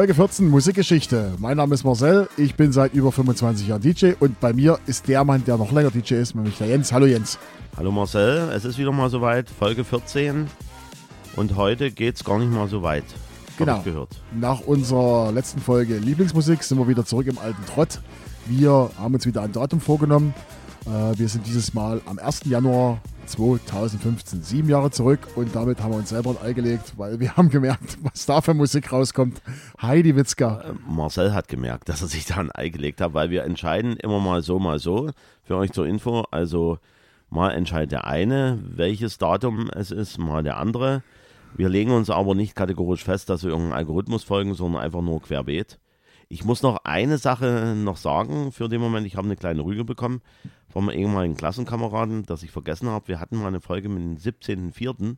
Folge 14 Musikgeschichte. Mein Name ist Marcel, ich bin seit über 25 Jahren DJ und bei mir ist der Mann, der noch länger DJ ist, nämlich der Jens. Hallo Jens. Hallo Marcel, es ist wieder mal soweit, Folge 14 und heute geht es gar nicht mal so weit. Genau. Nach unserer letzten Folge Lieblingsmusik sind wir wieder zurück im alten Trott. Wir haben uns wieder ein Datum vorgenommen. Äh, wir sind dieses Mal am 1. Januar 2015, sieben Jahre zurück und damit haben wir uns selber ein Ei gelegt, weil wir haben gemerkt, was da für Musik rauskommt. Heidi Witzka. Äh, Marcel hat gemerkt, dass er sich da ein Ei gelegt hat, weil wir entscheiden immer mal so, mal so. Für euch zur Info, also mal entscheidet der eine, welches Datum es ist, mal der andere. Wir legen uns aber nicht kategorisch fest, dass wir irgendeinem Algorithmus folgen, sondern einfach nur querbeet. Ich muss noch eine Sache noch sagen für den Moment. Ich habe eine kleine Rüge bekommen vom ehemaligen Klassenkameraden, das ich vergessen habe. Wir hatten mal eine Folge mit dem 17.04.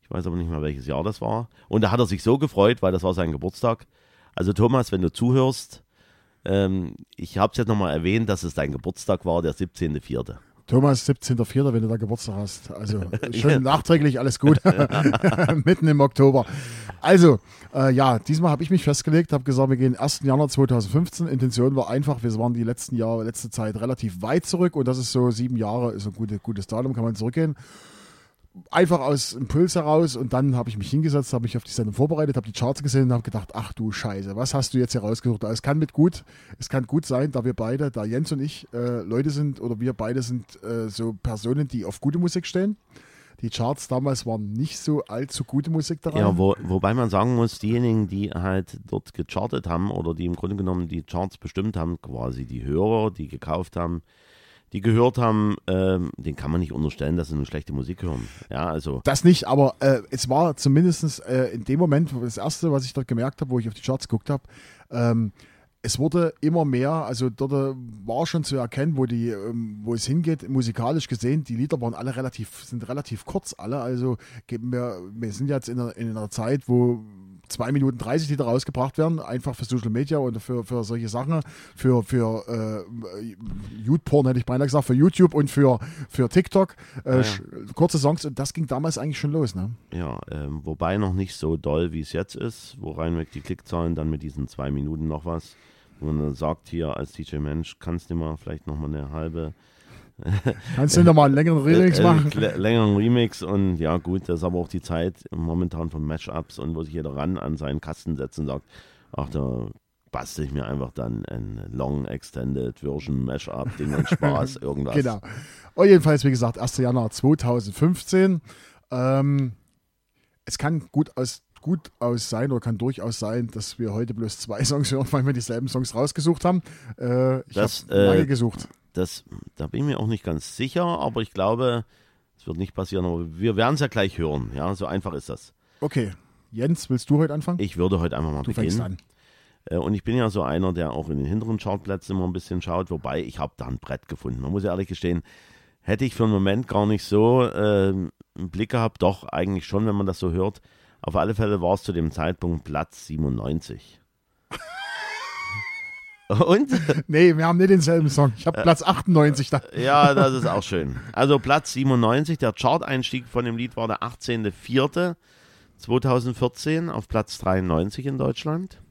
Ich weiß aber nicht mehr, welches Jahr das war. Und da hat er sich so gefreut, weil das war sein Geburtstag. Also Thomas, wenn du zuhörst, ähm, ich habe es jetzt nochmal erwähnt, dass es dein Geburtstag war, der 17.04. Thomas, 17.04., wenn du da Geburtstag hast. Also schon ja. nachträglich alles gut. Mitten im Oktober. Also, äh, ja, diesmal habe ich mich festgelegt, habe gesagt, wir gehen 1. Januar 2015. Intention war einfach, wir waren die letzten Jahre, letzte Zeit relativ weit zurück und das ist so sieben Jahre, ist ein gute, gutes Datum, kann man zurückgehen einfach aus Impuls heraus und dann habe ich mich hingesetzt, habe mich auf die Sendung vorbereitet, habe die Charts gesehen und habe gedacht, ach du Scheiße, was hast du jetzt hier rausgesucht? Es kann mit gut, es kann gut sein, da wir beide, da Jens und ich äh, Leute sind oder wir beide sind äh, so Personen, die auf gute Musik stehen. Die Charts damals waren nicht so allzu gute Musik daran. Ja, wo, wobei man sagen muss, diejenigen, die halt dort gechartet haben oder die im Grunde genommen die Charts bestimmt haben, quasi die Hörer, die gekauft haben, die gehört haben, ähm, den kann man nicht unterstellen, dass sie eine schlechte Musik hören. Ja, also. Das nicht, aber äh, es war zumindest äh, in dem Moment, das erste, was ich dort gemerkt habe, wo ich auf die Charts geguckt habe, ähm, es wurde immer mehr, also dort äh, war schon zu erkennen, wo die, ähm, wo es hingeht, musikalisch gesehen, die Lieder waren alle relativ, sind relativ kurz alle. Also wir, wir sind jetzt in einer, in einer Zeit, wo 2 Minuten 30 Lieder rausgebracht werden, einfach für Social Media und für, für solche Sachen, für, für äh, YouPorn hätte ich beinahe gesagt, für YouTube und für, für TikTok. Äh, ja, ja. Kurze Songs und das ging damals eigentlich schon los. Ne? Ja, ähm, wobei noch nicht so doll, wie es jetzt ist, wo reinweg die Klickzahlen dann mit diesen zwei Minuten noch was, wo man sagt hier als DJ Mensch, kannst du mal vielleicht noch mal eine halbe Kannst du nochmal einen längeren Remix äh, äh, machen? längeren Remix und ja gut, das ist aber auch die Zeit momentan von Mashups und wo sich jeder ran an seinen Kasten setzt und sagt, ach da bastel ich mir einfach dann ein Long Extended Version Mashup, Ding und Spaß, irgendwas. Genau. Und jedenfalls, wie gesagt, 1. Januar 2015. Ähm, es kann gut aus gut aus sein oder kann durchaus sein, dass wir heute bloß zwei Songs hören, weil wir dieselben Songs rausgesucht haben. Äh, ich habe lange äh, gesucht. Das, da bin ich mir auch nicht ganz sicher, aber ich glaube, es wird nicht passieren. Aber wir werden es ja gleich hören. Ja, so einfach ist das. Okay. Jens, willst du heute anfangen? Ich würde heute einfach mal du beginnen. An. Äh, und ich bin ja so einer, der auch in den hinteren Chartplätzen immer ein bisschen schaut, wobei ich habe da ein Brett gefunden. Man muss ja ehrlich gestehen, hätte ich für einen Moment gar nicht so äh, einen Blick gehabt, doch eigentlich schon, wenn man das so hört. Auf alle Fälle war es zu dem Zeitpunkt Platz 97. Und? Nee, wir haben nicht denselben Song. Ich habe Platz 98 da. Ja, das ist auch schön. Also Platz 97, der Chart-Einstieg von dem Lied war der 18.04.2014 auf Platz 93 in Deutschland.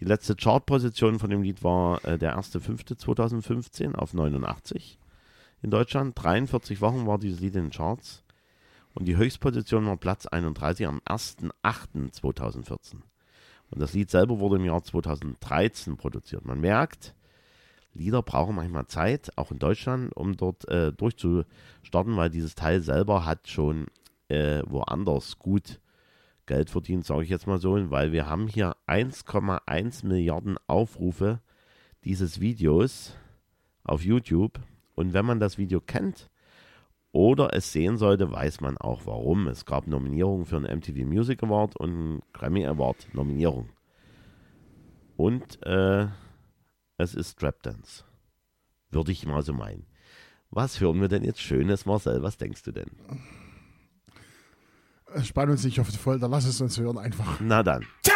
Die letzte Chartposition von dem Lied war äh, der 1.05.2015 auf 89 in Deutschland. 43 Wochen war dieses Lied in den Charts. Und die Höchstposition war Platz 31 am 1.08.2014. Und das Lied selber wurde im Jahr 2013 produziert. Man merkt, Lieder brauchen manchmal Zeit, auch in Deutschland, um dort äh, durchzustarten, weil dieses Teil selber hat schon äh, woanders gut Geld verdient, sage ich jetzt mal so, weil wir haben hier 1,1 Milliarden Aufrufe dieses Videos auf YouTube. Und wenn man das Video kennt, oder es sehen sollte, weiß man auch warum. Es gab Nominierungen für einen MTV Music Award und einen Grammy Award Nominierung. Und äh, es ist Trap Dance. Würde ich mal so meinen. Was hören wir denn jetzt Schönes, Marcel? Was denkst du denn? Spann uns nicht auf die Folter, lass es uns hören einfach. Na dann. Turn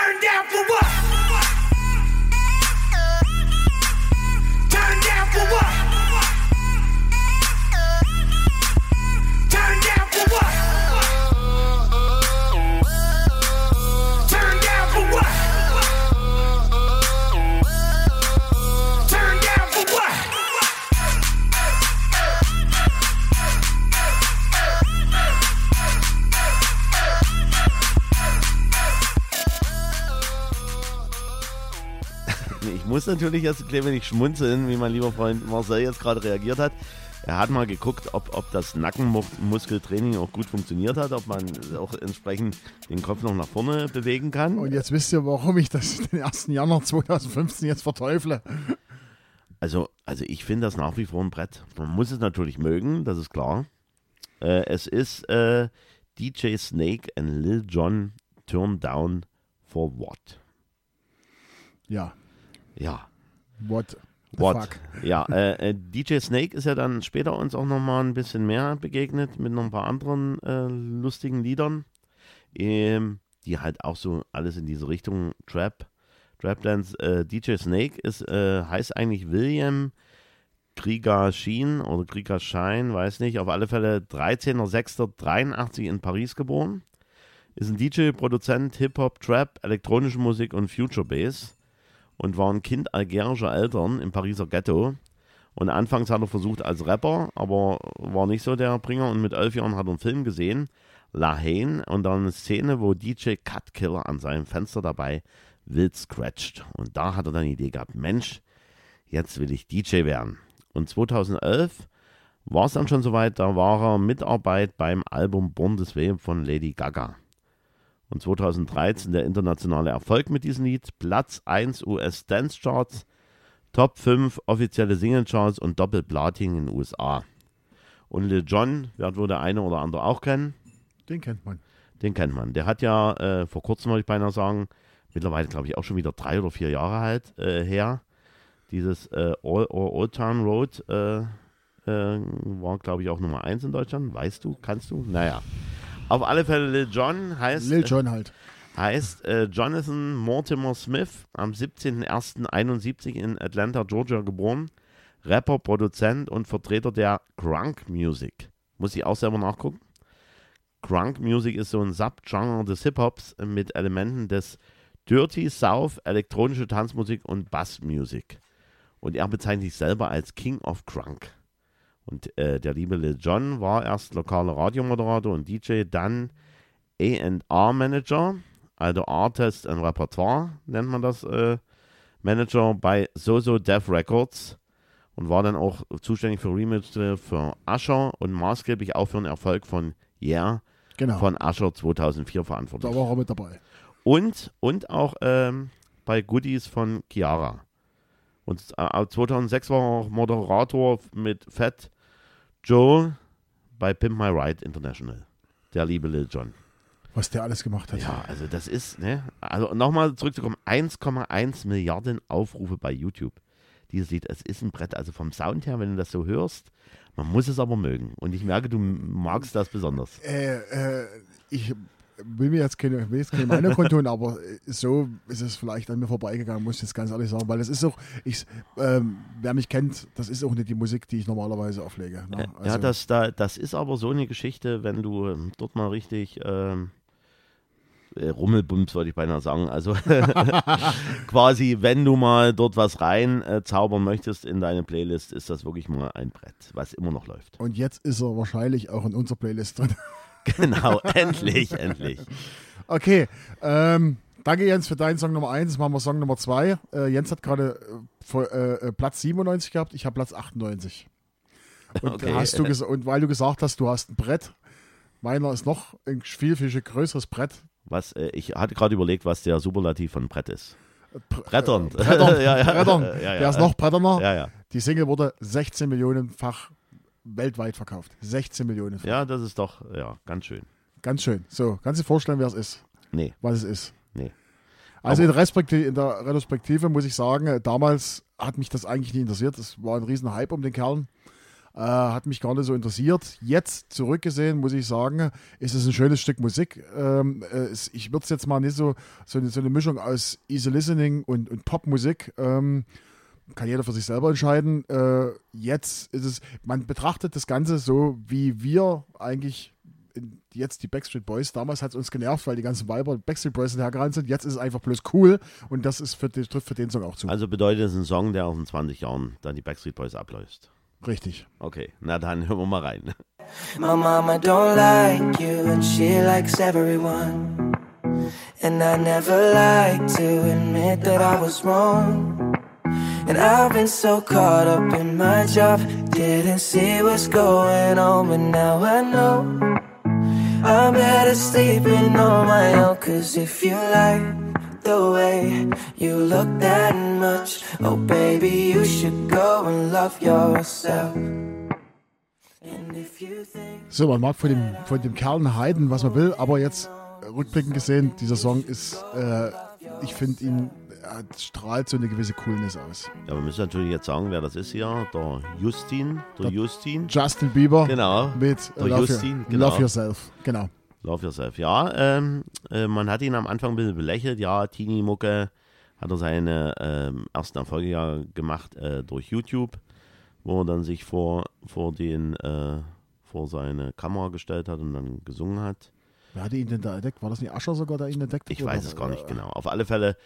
muss natürlich jetzt ein klein wenig schmunzeln, wie mein lieber Freund Marcel jetzt gerade reagiert hat. Er hat mal geguckt, ob, ob das Nackenmuskeltraining auch gut funktioniert hat, ob man auch entsprechend den Kopf noch nach vorne bewegen kann. Und jetzt wisst ihr, warum ich das den 1. Januar 2015 jetzt verteufle. Also, also ich finde das nach wie vor ein Brett. Man muss es natürlich mögen, das ist klar. Äh, es ist äh, DJ Snake and Lil Jon Turn Down for What? Ja. Ja. What? the What? Fuck? Ja, äh, äh, DJ Snake ist ja dann später uns auch nochmal ein bisschen mehr begegnet mit noch ein paar anderen äh, lustigen Liedern, ähm, die halt auch so alles in diese Richtung Trap, Trap Dance. Äh, DJ Snake ist, äh, heißt eigentlich William Krieger Sheen oder Krieger Schein, weiß nicht, auf alle Fälle 13.06.83 in Paris geboren. Ist ein DJ, Produzent, Hip-Hop, Trap, elektronische Musik und Future Bass und war ein Kind algerischer Eltern im Pariser Ghetto. Und anfangs hat er versucht als Rapper, aber war nicht so der Bringer. Und mit elf Jahren hat er einen Film gesehen, La Haine, und dann eine Szene, wo DJ Cut Killer an seinem Fenster dabei wild scratcht. Und da hat er dann die Idee gehabt, Mensch, jetzt will ich DJ werden. Und 2011 war es dann schon soweit, da war er Mitarbeit beim Album Way von Lady Gaga. Und 2013 der internationale Erfolg mit diesem Lied, Platz 1 US Dance Charts, Top 5 offizielle Single Charts und Doppelplatin in den USA. Und Lil Jon, wird wohl der eine oder andere auch kennen, Den kennt man. den kennt man. Der hat ja äh, vor kurzem, wollte ich beinahe sagen, mittlerweile glaube ich auch schon wieder drei oder vier Jahre halt äh, her, dieses äh, Old, Old Town Road äh, äh, war glaube ich auch Nummer 1 in Deutschland. Weißt du, kannst du? Naja. Auf alle Fälle Lil Jon heißt, Lil Jon halt. heißt äh, Jonathan Mortimer Smith, am 17.01.71 in Atlanta, Georgia geboren. Rapper, Produzent und Vertreter der Crunk Music. Muss ich auch selber nachgucken. Crunk Music ist so ein Subgenre des Hip-Hops mit Elementen des Dirty South, elektronische Tanzmusik und Bassmusik. Und er bezeichnet sich selber als King of Crunk. Und äh, der liebe Lil Jon war erst lokaler Radiomoderator und DJ, dann A&R-Manager, also Artist and Repertoire nennt man das, äh, Manager bei Soso Death Records und war dann auch zuständig für Remixe für Usher und maßgeblich auch für den Erfolg von Yeah Genau. von Usher 2004 verantwortlich. da war er mit dabei. Und, und auch ähm, bei Goodies von Chiara. Und äh, 2006 war er auch Moderator mit Fat Joe bei Pimp My Ride International. Der liebe Lil Jon. Was der alles gemacht hat. Ja, also das ist, ne? Also nochmal zurückzukommen: 1,1 Milliarden Aufrufe bei YouTube. Dieses Lied, es ist ein Brett. Also vom Sound her, wenn du das so hörst, man muss es aber mögen. Und ich merke, du magst das besonders. Äh, äh, ich will mir jetzt keine, will jetzt keine Meinung kundtun, aber so ist es vielleicht an mir vorbeigegangen, muss ich jetzt ganz ehrlich sagen, weil es ist auch, ich, ähm, wer mich kennt, das ist auch nicht die Musik, die ich normalerweise auflege. Ne? ja, das, da, das ist aber so eine Geschichte, wenn du ähm, dort mal richtig ähm, äh, Rummelbums, wollte ich beinahe sagen. Also quasi, wenn du mal dort was rein äh, zaubern möchtest in deine Playlist, ist das wirklich mal ein Brett, was immer noch läuft. Und jetzt ist er wahrscheinlich auch in unserer Playlist drin. Genau, endlich, endlich. Okay, ähm, danke Jens für deinen Song Nummer 1. Jetzt machen wir Song Nummer 2. Äh, Jens hat gerade äh, äh, äh, Platz 97 gehabt, ich habe Platz 98. Und, Okay. hast du und weil du gesagt hast, du hast ein Brett, meiner ist noch ein viel, viel größeres Brett. Was, äh, ich hatte gerade überlegt, was der Superlativ von Brett ist. Br- Brettern. Äh, Brettern, Ja, ja. Brettern. Ja, ja. Der ist noch Bretterner. Ja, ja. Die Single wurde 16 Millionenfach weltweit verkauft. 16 Millionen. Ja, das ist doch, ja, ganz schön. Ganz schön. So, kannst du dir vorstellen, wer es ist? Nee, Was es ist? nee. Also in, in der Retrospektive muss ich sagen, äh, damals hat mich das eigentlich nie interessiert. Es war ein riesen Hype um den Kerl. Äh, hat mich gar nicht so interessiert. Jetzt zurückgesehen, muss ich sagen, ist es ein schönes Stück Musik. Ähm, äh, es, ich würde es jetzt mal nicht so, so, eine, so eine Mischung aus Easy Listening und, und Popmusik. Ähm, kann jeder für sich selber entscheiden. Äh, jetzt ist es, man betrachtet das Ganze so, wie wir eigentlich in, jetzt die Backstreet Boys. Damals hat es uns genervt, weil die ganzen Weiber Backstreet Boys hergerannt sind. Jetzt ist es einfach bloß cool und das ist für, trifft für den Song auch zu. Also bedeutet es ein Song, der auch in 20 Jahren dann die Backstreet Boys ablöst. Richtig. Okay, na dann hören wir mal rein. My mama don't like you and she likes everyone. And I never like to admit that I was wrong. And I've been so caught up in my job, didn't see what's going on, but now I know. I'm better sleeping on my own, cause if you like the way you look that much, oh baby, you should go and love yourself. So, man mag von dem, von dem Kerl Heiden, was man will, aber jetzt äh, rückblickend gesehen, dieser Song ist, äh, ich finde ihn, er strahlt so eine gewisse Coolness aus. Ja, wir müssen natürlich jetzt sagen, wer das ist hier. Der Justin. Der, Justin. Justin Bieber Genau. mit Der Love, Justin, Your, genau. Love Yourself. Genau. Love Yourself. Ja, ähm, äh, man hat ihn am Anfang ein bisschen belächelt. Ja, Teenie-Mucke hat er seine ähm, ersten Erfolge ja gemacht äh, durch YouTube, wo er dann sich vor, vor, den, äh, vor seine Kamera gestellt hat und dann gesungen hat. Wer hatte ihn denn da entdeckt? War das nicht Ascher sogar, der ihn entdeckt hat? Ich weiß es gar nicht genau. Auf alle Fälle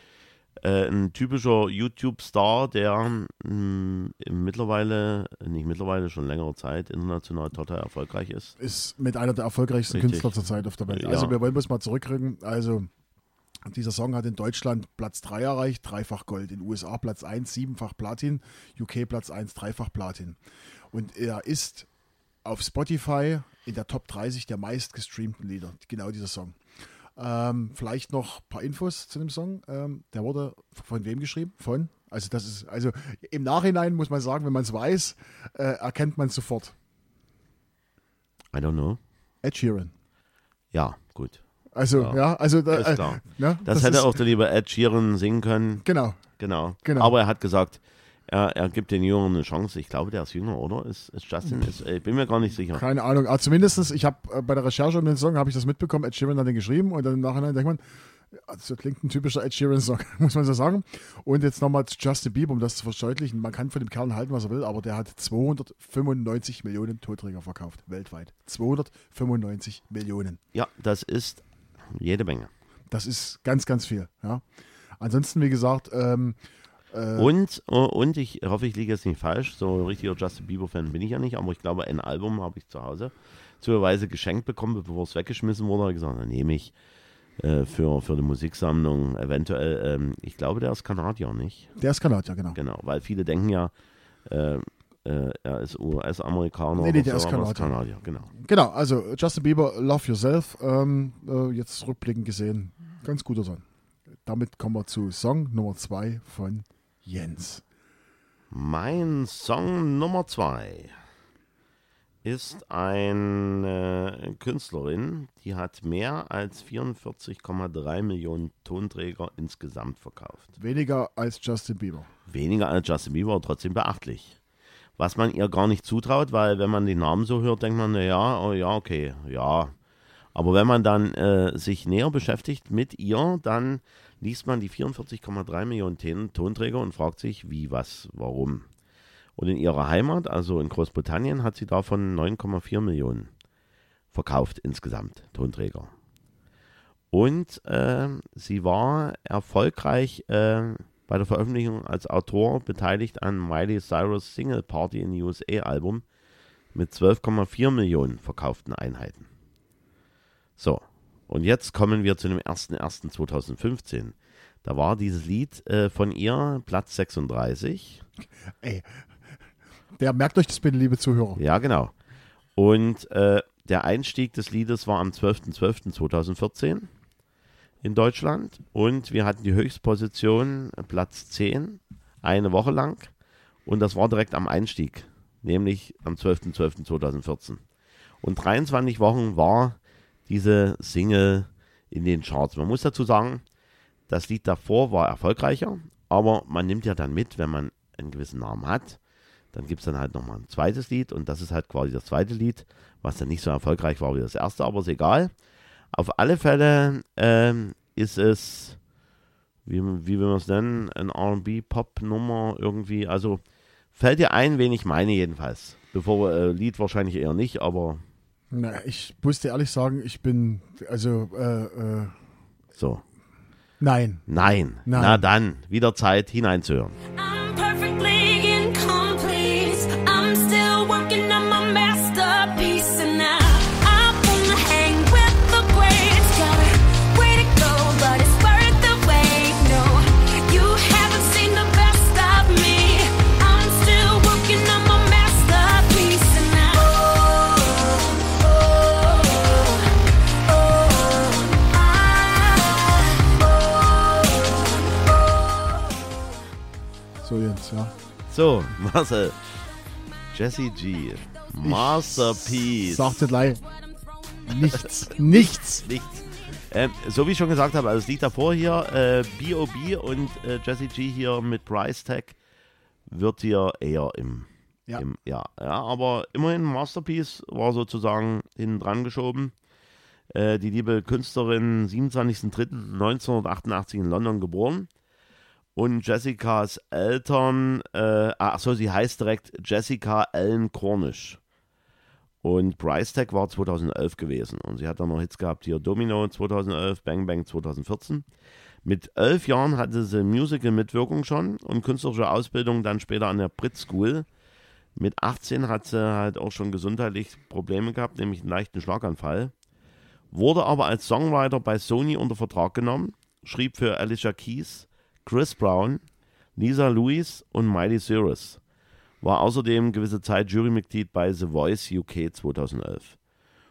äh, ein typischer YouTube-Star, der mh, mittlerweile, nicht mittlerweile, schon längere Zeit international total erfolgreich ist. Ist mit einer der erfolgreichsten Richtig. Künstler zurzeit auf der Welt. Ja. Also wir wollen das mal zurückrücken. Also dieser Song hat in Deutschland Platz 3 erreicht, dreifach Gold. In USA Platz 1, siebenfach Platin. UK Platz 1, dreifach Platin. Und er ist auf Spotify in der Top 30 der meistgestreamten Lieder. Genau dieser Song. Ähm, vielleicht noch ein paar Infos zu dem Song. Ähm, der wurde von wem geschrieben? Von? Also das ist, also im Nachhinein muss man sagen, wenn man es weiß, äh, erkennt man es sofort. I don't know. Ed Sheeran. Ja, gut. Also, ja, Ja. also da, äh, ne, Das, hätte ist, auch der liebe Ed Sheeran singen können. Genau. Genau. Genau. Aber er hat gesagt, er, er gibt den Jüngeren eine Chance. Ich glaube, der ist jünger, oder? Ist, ist Justin? Ist, äh, ich bin mir gar nicht sicher. Keine Ahnung. Aber zumindest, ich habe äh, bei der Recherche um den Song, habe ich das mitbekommen, Ed Sheeran hat den geschrieben und dann im Nachhinein denkt man, also klingt ein typischer Ed Sheeran-Song, muss man so sagen. Und jetzt nochmal zu Justin Bieber, um das zu verdeutlichen. Man kann von dem Kerl halten, was er will, aber der hat 295 Millionen Tonträger verkauft, weltweit. 295 Millionen. Ja, das ist jede Menge. Das ist ganz, ganz viel. Ja. Ansonsten, wie gesagt, ähm, äh, Und, äh, und ich hoffe, ich liege jetzt nicht falsch. So ein richtiger Justin Bieber-Fan bin ich ja nicht, aber ich glaube, ein Album habe ich zu Hause zufälligerweise geschenkt bekommen, bevor es weggeschmissen wurde. Habe ich gesagt, dann nehme ich äh, für, für die Musiksammlung eventuell. Ähm, ich glaube, der ist Kanadier, nicht? der ist Kanadier, genau. Genau, weil viele denken ja, äh, äh, er ist US-Amerikaner. Nee, nee, der so, ist Kanadier. Kanadier. Genau. Genau, also Justin Bieber, Love Yourself, ähm, äh, jetzt rückblickend gesehen, ganz guter Song. Damit kommen wir zu Song Nummer 2 von Jens. Mein Song Nummer zwei ist eine Künstlerin, die hat mehr als 44,3 Millionen Tonträger insgesamt verkauft. Weniger als Justin Bieber. Weniger als Justin Bieber, aber trotzdem beachtlich. Was man ihr gar nicht zutraut, weil wenn man den Namen so hört, denkt man, na ja, oh ja, okay, ja. Aber wenn man dann äh, sich näher beschäftigt mit ihr, dann liest man die 44,3 Millionen Ton- Tonträger und fragt sich, wie, was, warum. Und in ihrer Heimat, also in Großbritannien, hat sie davon 9,4 Millionen verkauft insgesamt, Tonträger. Und äh, sie war erfolgreich äh, bei der Veröffentlichung als Autor beteiligt an Miley Cyrus Single Party in the USA Album mit 12,4 Millionen verkauften Einheiten. So, und jetzt kommen wir zu dem 01.01.2015. Da war dieses Lied äh, von ihr Platz 36. Ey, der merkt euch das bitte, liebe Zuhörer. Ja, genau. Und äh, der Einstieg des Liedes war am 12.12.2014 in Deutschland. Und wir hatten die Höchstposition, äh, Platz 10, eine Woche lang. Und das war direkt am Einstieg, nämlich am 12.12.2014. Und 23 Wochen war diese Single in den Charts. Man muss dazu sagen, das Lied davor war erfolgreicher, aber man nimmt ja dann mit, wenn man einen gewissen Namen hat. Dann gibt es dann halt nochmal ein zweites Lied und das ist halt quasi das zweite Lied, was dann nicht so erfolgreich war wie das erste, aber ist egal. Auf alle Fälle ähm, ist es, wie, wie will man es nennen, ein RB-Pop-Nummer irgendwie. Also fällt dir ein, wen ich meine jedenfalls. Bevor äh, Lied wahrscheinlich eher nicht, aber Na, ich muss dir ehrlich sagen, ich bin, also, äh, äh, so. nein. Nein. Nein. Na dann, wieder Zeit hineinzuhören. I'm So, Marcel. Jesse G. Masterpiece. Sagte gleich. Nichts. nichts. Nichts. Ähm, so wie ich schon gesagt habe, also es liegt davor hier, äh, B.O.B. und äh, Jesse G hier mit Price Tag wird hier eher im, Ja. im ja, ja, aber immerhin Masterpiece war sozusagen hinten dran geschoben. Äh, die liebe Künstlerin 27.03.1988 in London geboren. Und Jessicas Eltern, äh, ach so, sie heißt direkt Jessica Ellen Cornish. Und Price Tag war 2011 gewesen. Und sie hat dann noch Hits gehabt, hier Domino 2011, Bang Bang 2014. Mit elf Jahren hatte sie Musical-Mitwirkung schon und künstlerische Ausbildung dann später an der Brit School. Mit 18 hat sie halt auch schon gesundheitlich Probleme gehabt, nämlich einen leichten Schlaganfall. Wurde aber als Songwriter bei Sony unter Vertrag genommen, schrieb für Alicia Keys, Chris Brown, Lisa Lewis und Miley Cyrus. War außerdem gewisse Zeit Jurymitglied bei The Voice UK 2011.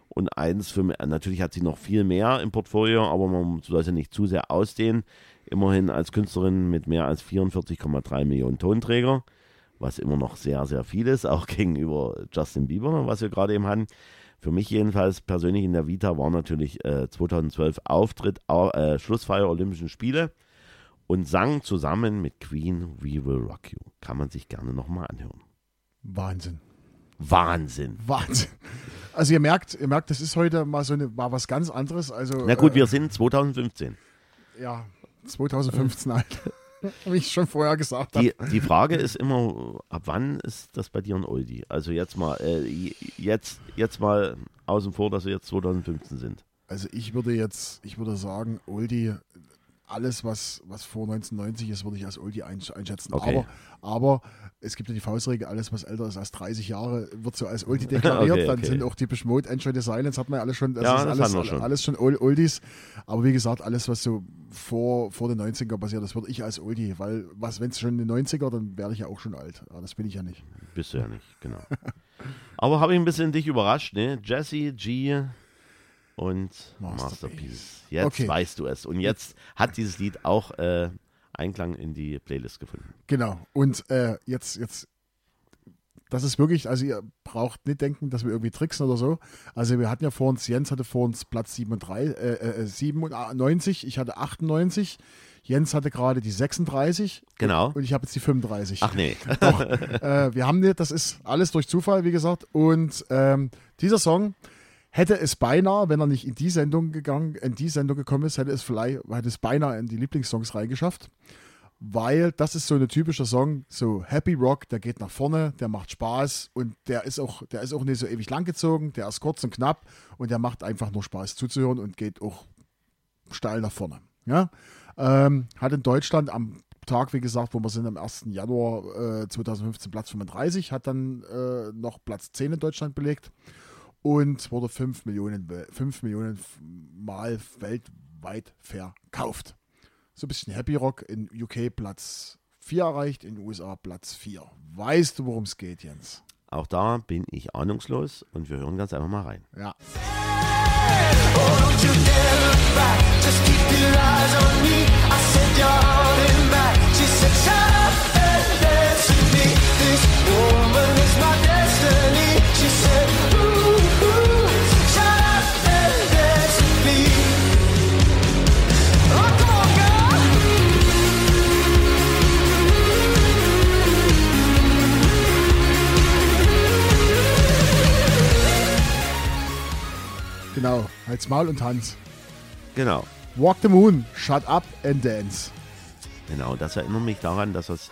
Und eins für natürlich hat sie noch viel mehr im Portfolio, aber man soll sie nicht zu sehr ausdehnen. Immerhin als Künstlerin mit mehr als 44,3 Millionen Tonträger, was immer noch sehr, sehr viel ist, auch gegenüber Justin Bieber, was wir gerade eben hatten. Für mich jedenfalls persönlich in der Vita war natürlich äh, 2012 Auftritt, au- äh, Schlussfeier Olympischen Spiele und sang zusammen mit Queen We Will Rock You. Kann man sich gerne nochmal anhören. Wahnsinn. Wahnsinn. Wahnsinn. Also ihr merkt, ihr merkt, das ist heute mal so eine, mal was ganz anderes. Also, Na gut, äh, wir sind 2015. ja, 2015 alt. Wie ich schon vorher gesagt habe. Die, die Frage ist immer, ab wann ist das bei dir ein Oldie? Also jetzt mal, äh, jetzt, jetzt mal außen vor, dass wir jetzt 2015 sind. Also ich würde jetzt, ich würde sagen, Oldie, alles was, was vor 1990 ist, würde ich als Oldie einsch- einschätzen. Okay. Aber, aber es gibt ja die Faustregel, alles was älter ist als 30 Jahre, wird so als Oldie deklariert. Okay, Dann okay. sind auch typisch Mode, Enjoy the Silence, hat man ja alles schon. Das Ja, ist das alles, wir schon. alles schon Old- Oldies. Aber wie gesagt, alles was so vor, vor den 90er passiert, das würde ich als Oldie, weil was, wenn es schon in den 90er, dann wäre ich ja auch schon alt. Aber das bin ich ja nicht. Bist du ja nicht, genau. Aber habe ich ein bisschen dich überrascht, ne? Jesse G und Masterpiece. Jetzt Okay. weißt du es. Und jetzt hat dieses Lied auch äh, Einklang in die Playlist gefunden. Genau. Und äh, jetzt, jetzt, das ist wirklich, also ihr braucht nicht denken, dass wir irgendwie tricksen oder so. Also wir hatten ja vor uns, Jens hatte vor uns Platz 37, äh, äh, 97, ich hatte 98, Jens hatte gerade die 36 Genau. und ich habe jetzt die 35. Ach nee. Doch, äh, wir haben das ist alles durch Zufall, wie gesagt. Und ähm, dieser Song hätte es beinahe, wenn er nicht in die Sendung gegangen, in die Sendung gekommen ist, hätte es vielleicht, hätte es beinahe in die Lieblingssongs reingeschafft. Weil das ist so ein typischer Song, so Happy Rock, der geht nach vorne, der macht Spaß und der ist auch, der ist auch nicht so ewig langgezogen, der ist kurz und knapp und der macht einfach nur Spaß zuzuhören und geht auch steil nach vorne. Ja? Ähm, hat in Deutschland am Tag, wie gesagt, wo wir sind, am 1. Januar äh, 2015 Platz 35, hat dann äh, noch Platz 10 in Deutschland belegt und wurde 5 Millionen, wel- 5 Millionen Mal weltweit verkauft. So ein bisschen Happy Rock in UK Platz 4 erreicht, in den USA Platz 4. Weißt du, worum es geht, Jens? Auch da bin ich ahnungslos und wir hören ganz einfach mal rein. Ja. Genau, halt's Maul und Tanz. Genau. Walk the Moon, Shut Up and Dance. Genau, das erinnert mich daran, dass das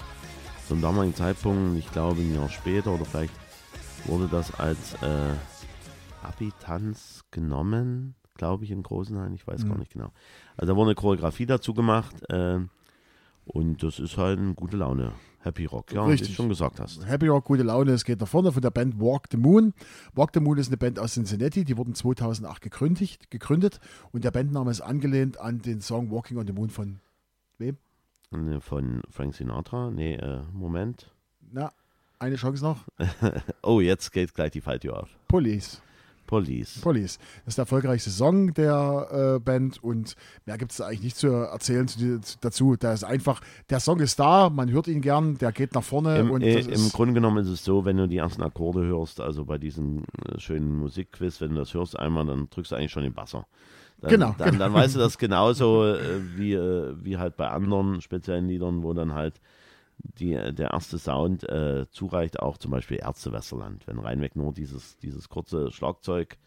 zum damaligen Zeitpunkt, ich glaube ein Jahr später oder vielleicht wurde das als äh, Abi-Tanz genommen, glaube ich, in Großenhain, ich weiß gar nicht genau. Also da wurde eine Choreografie dazu gemacht äh, und das ist halt eine gute Laune. Happy Rock, ja, wie Richtig. du schon gesagt hast. Happy Rock, gute Laune, es geht nach vorne von der Band Walk the Moon. Walk the Moon ist eine Band aus Cincinnati, die wurden 2008 gegründet, gegründet und der Bandname ist angelehnt an den Song Walking on the Moon von wem? Äh, Von Frank Sinatra, nee, äh, Moment. Na, eine Chance noch. Oh, jetzt geht gleich die Falltür auf. Police. Police. Police. Das ist der erfolgreichste Song der äh, Band und mehr gibt es eigentlich nicht zu erzählen zu, zu, dazu. Der ist einfach, der Song ist da, man hört ihn gern, der geht nach vorne Im, und äh, Im Grunde genommen ist es so, wenn du die ersten Akkorde hörst, also bei diesem äh, schönen Musikquiz, wenn du das hörst einmal, dann drückst du eigentlich schon den Basser. Dann, Genau, Dann, genau. dann weißt du das genauso äh, wie, äh, wie halt bei anderen speziellen Liedern, wo dann halt die, der erste Sound äh, zureicht, auch zum Beispiel Ärzte Westerland. Wenn reinweg nur dieses, dieses kurze Schlagzeug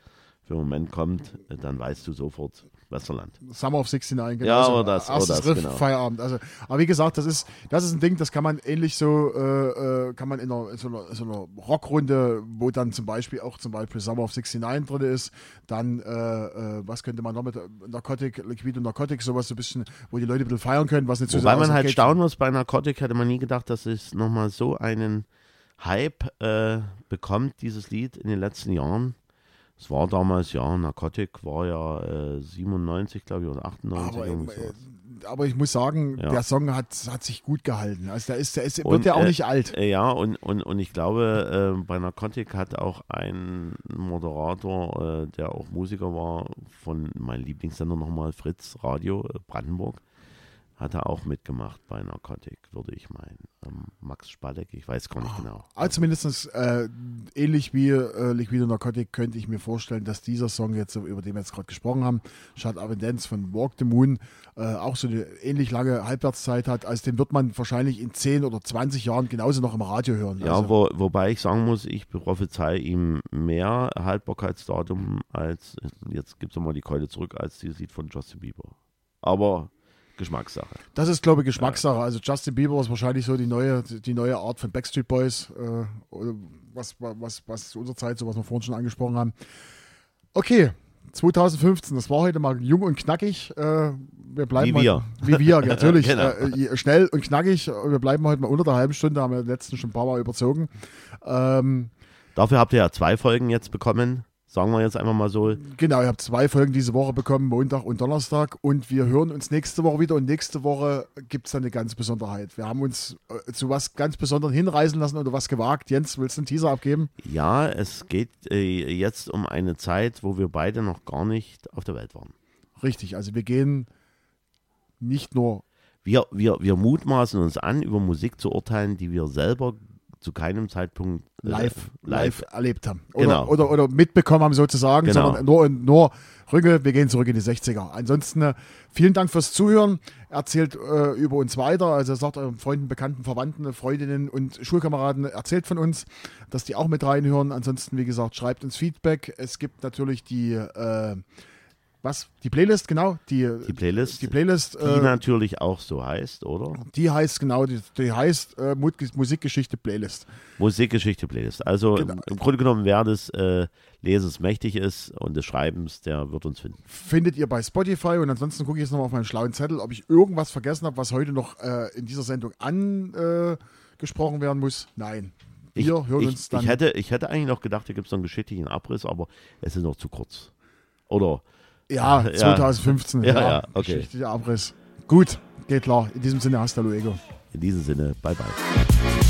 für einen Moment kommt, äh, dann weißt du sofort Westerland. Summer of 69, genau. Ja, oder das, oder Erstes das, Riff, genau. Feierabend. Also, aber wie gesagt, das ist, das ist ein Ding, das kann man ähnlich so, äh, äh, kann man in, einer, in so, einer, so einer Rockrunde, wo dann zum Beispiel auch zum Beispiel Summer of 69 drin ist, dann, äh, äh, was könnte man noch mit Narcotic, Liquid und Narcotic, sowas so ein bisschen, wo die Leute ein bisschen feiern können, was nicht so Wobei man halt staunen muss, bei Narcotic hätte man nie gedacht, dass es nochmal so einen Hype äh, bekommt, dieses Lied in den letzten Jahren. Es war damals, ja, Narcotic war ja äh, 97, glaube ich, oder 98. Aber, irgendwie äh, sowas. aber ich muss sagen, Ja. der Song hat, hat sich gut gehalten. Also der ist, der ist, wird Und, ja auch äh, nicht alt. Äh, ja, und, und, und ich glaube, äh, bei Narcotic hat auch ein Moderator, äh, der auch Musiker war, von meinem Lieblingssender nochmal, Fritz Radio Brandenburg, hat er auch mitgemacht bei Narcotic, würde ich meinen. Ähm, Max Spalleck, ich weiß gar nicht genau. Also zumindest äh, ähnlich wie äh, Liquid und Narcotic könnte ich mir vorstellen, dass dieser Song jetzt, über den wir jetzt gerade gesprochen haben, Shut Up and Dance von Walk the Moon, äh, auch so eine ähnlich lange Halbwertszeit hat. Also den wird man wahrscheinlich in 10 oder 20 Jahren genauso noch im Radio hören. Ja, also, wo, wobei ich sagen muss, ich prophezei ihm mehr Haltbarkeitsdatum als, jetzt gibt es nochmal die Keule zurück, als dieses Lied von Justin Bieber. Aber Geschmackssache. das ist, glaube ich, Geschmackssache. Also Justin Bieber ist wahrscheinlich so die neue, die neue Art von Backstreet Boys, äh, oder was, was, was zu unserer Zeit, so was wir vorhin schon angesprochen haben. Okay, 2015, das war heute mal jung und knackig. Äh, wir bleiben Wie wir. Mal, wie wir, natürlich. Genau. äh, schnell und knackig. Wir bleiben heute mal unter der halben Stunde, haben wir letzten schon ein paar Mal überzogen. Ähm, Dafür habt ihr ja zwei Folgen jetzt bekommen. Sagen wir jetzt einfach mal so. Genau, ihr habt zwei Folgen diese Woche bekommen, Montag und Donnerstag. Und wir hören uns nächste Woche wieder. Und nächste Woche gibt es dann eine ganz Besonderheit. Wir haben uns äh, zu was ganz Besonderem hinreißen lassen oder was gewagt. Jens, willst du einen Teaser abgeben? Ja, es geht äh, jetzt um eine Zeit, wo wir beide noch gar nicht auf der Welt waren. Richtig, also wir gehen nicht nur, Wir, wir, wir mutmaßen uns an, über Musik zu urteilen, die wir selber zu keinem Zeitpunkt äh, live, live erlebt haben. Oder, Genau. oder, oder mitbekommen haben sozusagen, Genau. sondern nur, nur Rücke, wir gehen zurück in die 60er. Ansonsten äh, vielen Dank fürs Zuhören. Erzählt äh, über uns weiter. Also sagt euren Freunden, Bekannten, Verwandten, Freundinnen und Schulkameraden, erzählt von uns, dass die auch mit reinhören. Ansonsten, wie gesagt, schreibt uns Feedback. Es gibt natürlich die, äh, was? Die Playlist, genau. Die, Die Playlist, die Playlist, die äh, natürlich auch so heißt, oder? die heißt genau, die, die heißt äh, Mu- Musikgeschichte Playlist. Musikgeschichte Playlist. Also Genau. im, im Grunde genommen, wer des äh, Lesens mächtig ist und des Schreibens, der wird uns finden. findet ihr bei Spotify und ansonsten gucke ich jetzt nochmal auf meinen schlauen Zettel, ob ich irgendwas vergessen habe, was heute noch äh, in dieser Sendung angesprochen werden muss. Nein. Ich, Wir hören ich, uns dann. ich, hätte, ich hätte eigentlich noch gedacht, da gibt es noch einen geschichtlichen Abriss, aber es ist noch zu kurz. Oder? Ja, Ja. 2015. Ja, ja, okay. Geschichtlicher Abriss. Gut, geht klar. In diesem Sinne, hasta luego. In diesem Sinne, bye bye.